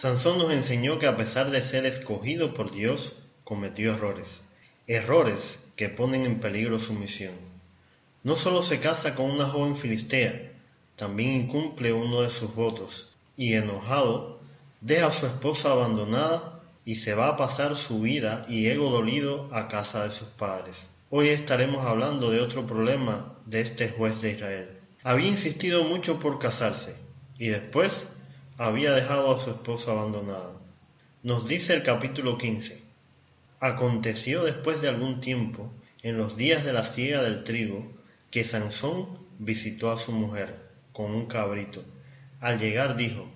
Sansón nos enseñó que a pesar de ser escogido por Dios, cometió errores. Errores que ponen en peligro su misión. No solo se casa con una joven filistea, también incumple uno de sus votos y enojado deja a su esposa abandonada y se va a pasar su ira y ego dolido a casa de sus padres. Hoy estaremos hablando de otro problema de este juez de Israel. Había insistido mucho por casarse y después había dejado a su esposa abandonada. Nos dice el capítulo 15. Aconteció después de algún tiempo, en los días de la siega del trigo, que Sansón visitó a su mujer con un cabrito. Al llegar dijo,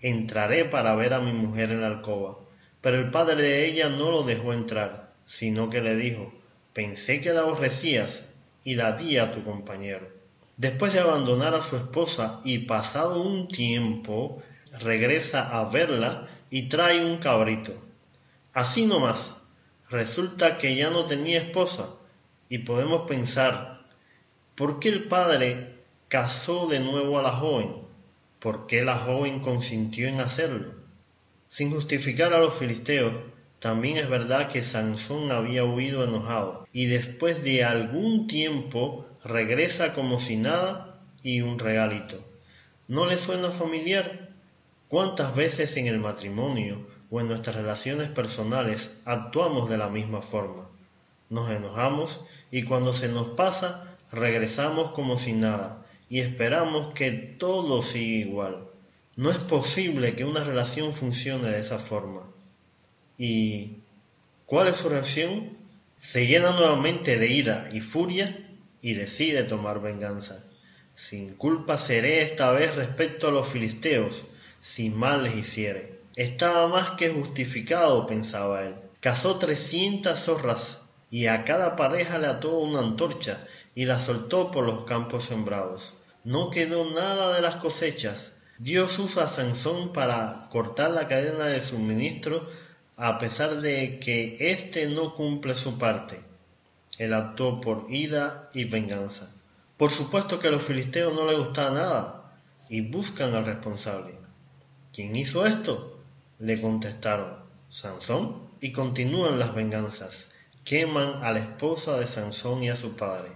entraré para ver a mi mujer en la alcoba. Pero el padre de ella no lo dejó entrar, sino que le dijo, pensé que la aborrecías y la di a tu compañero. Después de abandonar a su esposa y pasado un tiempo, regresa a verla y trae un cabrito. Así nomás, resulta que ya no tenía esposa y podemos pensar, ¿por qué el padre casó de nuevo a la joven? ¿Por qué la joven consintió en hacerlo? Sin justificar a los filisteos, también es verdad que Sansón había huido enojado y después de algún tiempo regresa como si nada y un regalito. ¿No le suena familiar? ¿Cuántas veces en el matrimonio o en nuestras relaciones personales actuamos de la misma forma? Nos enojamos y cuando se nos pasa regresamos como si nada y esperamos que todo siga igual. No es posible que una relación funcione de esa forma. ¿Y cuál es su reacción? Se llena nuevamente de ira y furia y decide tomar venganza. Sin culpa seré esta vez respecto a los filisteos, si mal les hiciere. Estaba más que justificado, pensaba él. Cazó trescientas zorras y a cada pareja le ató una antorcha y la soltó por los campos sembrados. No quedó nada de las cosechas. Dios usa a Sansón para cortar la cadena de suministro a pesar de que éste no cumple su parte. Él actuó por ira y venganza. Por supuesto que a los filisteos no les gusta nada y buscan al responsable. ¿Quién hizo esto? Le contestaron, Sansón, y continúan las venganzas. Queman a la esposa de Sansón y a su padre.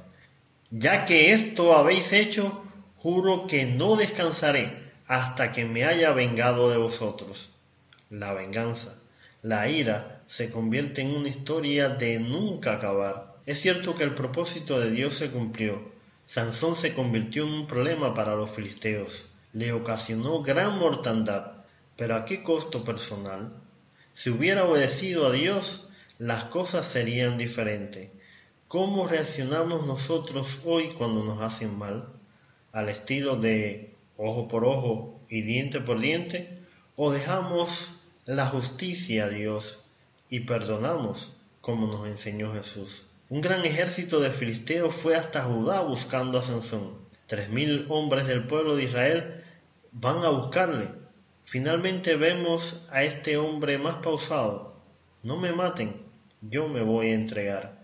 Ya que esto habéis hecho, juro que no descansaré hasta que me haya vengado de vosotros. La venganza, la ira, se convierte en una historia de nunca acabar. Es cierto que el propósito de Dios se cumplió. Sansón se convirtió en un problema para los filisteos le ocasionó gran mortandad, pero ¿a qué costo personal? Si hubiera obedecido a Dios, las cosas serían diferentes. ¿Cómo reaccionamos nosotros hoy cuando nos hacen mal? ¿Al estilo de ojo por ojo y diente por diente? ¿O dejamos la justicia a Dios y perdonamos como nos enseñó Jesús? Un gran ejército de filisteos fue hasta Judá buscando a Sansón. Tres mil hombres del pueblo de Israel van a buscarle. Finalmente vemos a este hombre más pausado. No me maten, yo me voy a entregar.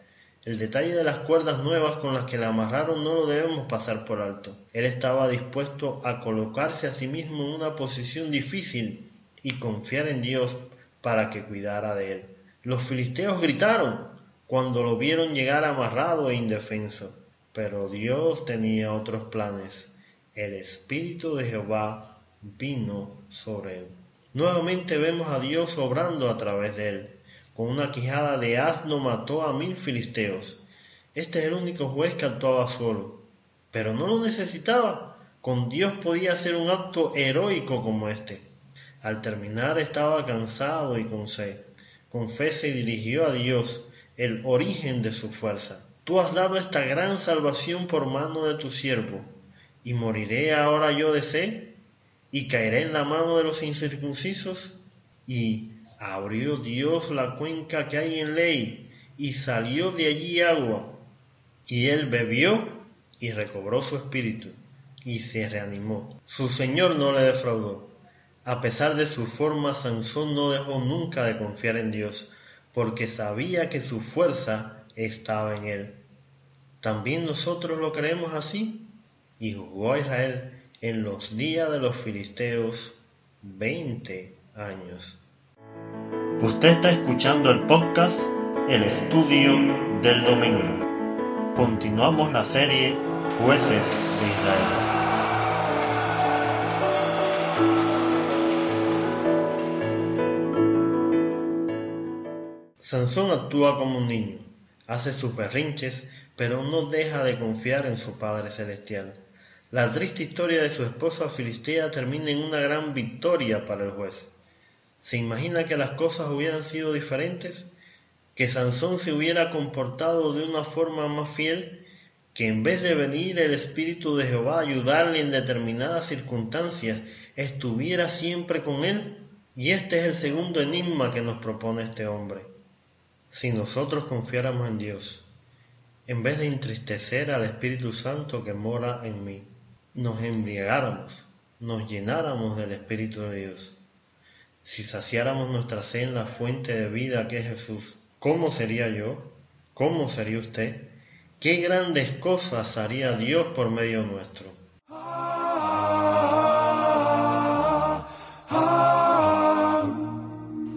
El detalle de las cuerdas nuevas con las que le amarraron no lo debemos pasar por alto. Él estaba dispuesto a colocarse a sí mismo en una posición difícil y confiar en Dios para que cuidara de él. Los filisteos gritaron cuando lo vieron llegar amarrado e indefenso. Pero Dios tenía otros planes. El Espíritu de Jehová vino sobre él. Nuevamente vemos a Dios obrando a través de él. Con una quijada de asno mató a mil filisteos. Este es el único juez que actuaba solo. Pero no lo necesitaba. Con Dios podía hacer un acto heroico como este. Al terminar estaba cansado y con sed. Con fe dirigió a Dios, el origen de su fuerza. Tú has dado esta gran salvación por mano de tu siervo, y moriré ahora yo de sed, y caeré en la mano de los incircuncisos, y Abrió Dios la cuenca que hay en ley y salió de allí agua. Y él bebió y recobró su espíritu y se reanimó. Su Señor no le defraudó. A pesar de su forma, Sansón no dejó nunca de confiar en Dios, porque sabía que su fuerza estaba en él. ¿También nosotros lo creemos así? Y jugó a Israel en los días de los filisteos veinte años. Usted está escuchando el podcast El Estudio del Domingo. Continuamos la serie Jueces de Israel. Sansón actúa como un niño, hace sus berrinches, pero no deja de confiar en su Padre Celestial. La triste historia de su esposa Filistea termina en una gran victoria para el juez. ¿Se imagina que las cosas hubieran sido diferentes? ¿Que Sansón se hubiera comportado de una forma más fiel? ¿Que en vez de venir el Espíritu de Jehová a ayudarle en determinadas circunstancias, estuviera siempre con él? Y este es el segundo enigma que nos propone este hombre. Si nosotros confiáramos en Dios, en vez de entristecer al Espíritu Santo que mora en mí, nos embriagáramos, nos llenáramos del Espíritu de Dios, si saciáramos nuestra sed en la fuente de vida que es Jesús, ¿cómo sería yo? ¿Cómo sería usted? ¿Qué grandes cosas haría Dios por medio nuestro?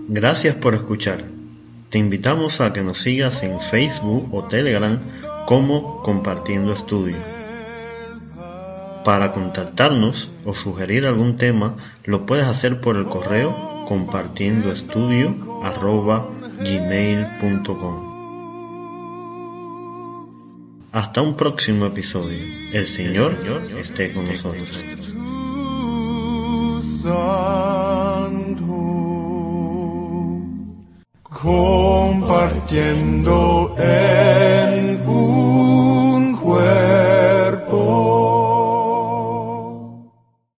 Gracias por escuchar. Te invitamos a que nos sigas en Facebook o Telegram como Compartiendo Estudio. Para contactarnos o sugerir algún tema, lo puedes hacer por el correo compartiendoestudio.gmail.com Hasta un próximo episodio. El Señor esté con nosotros. compartiendo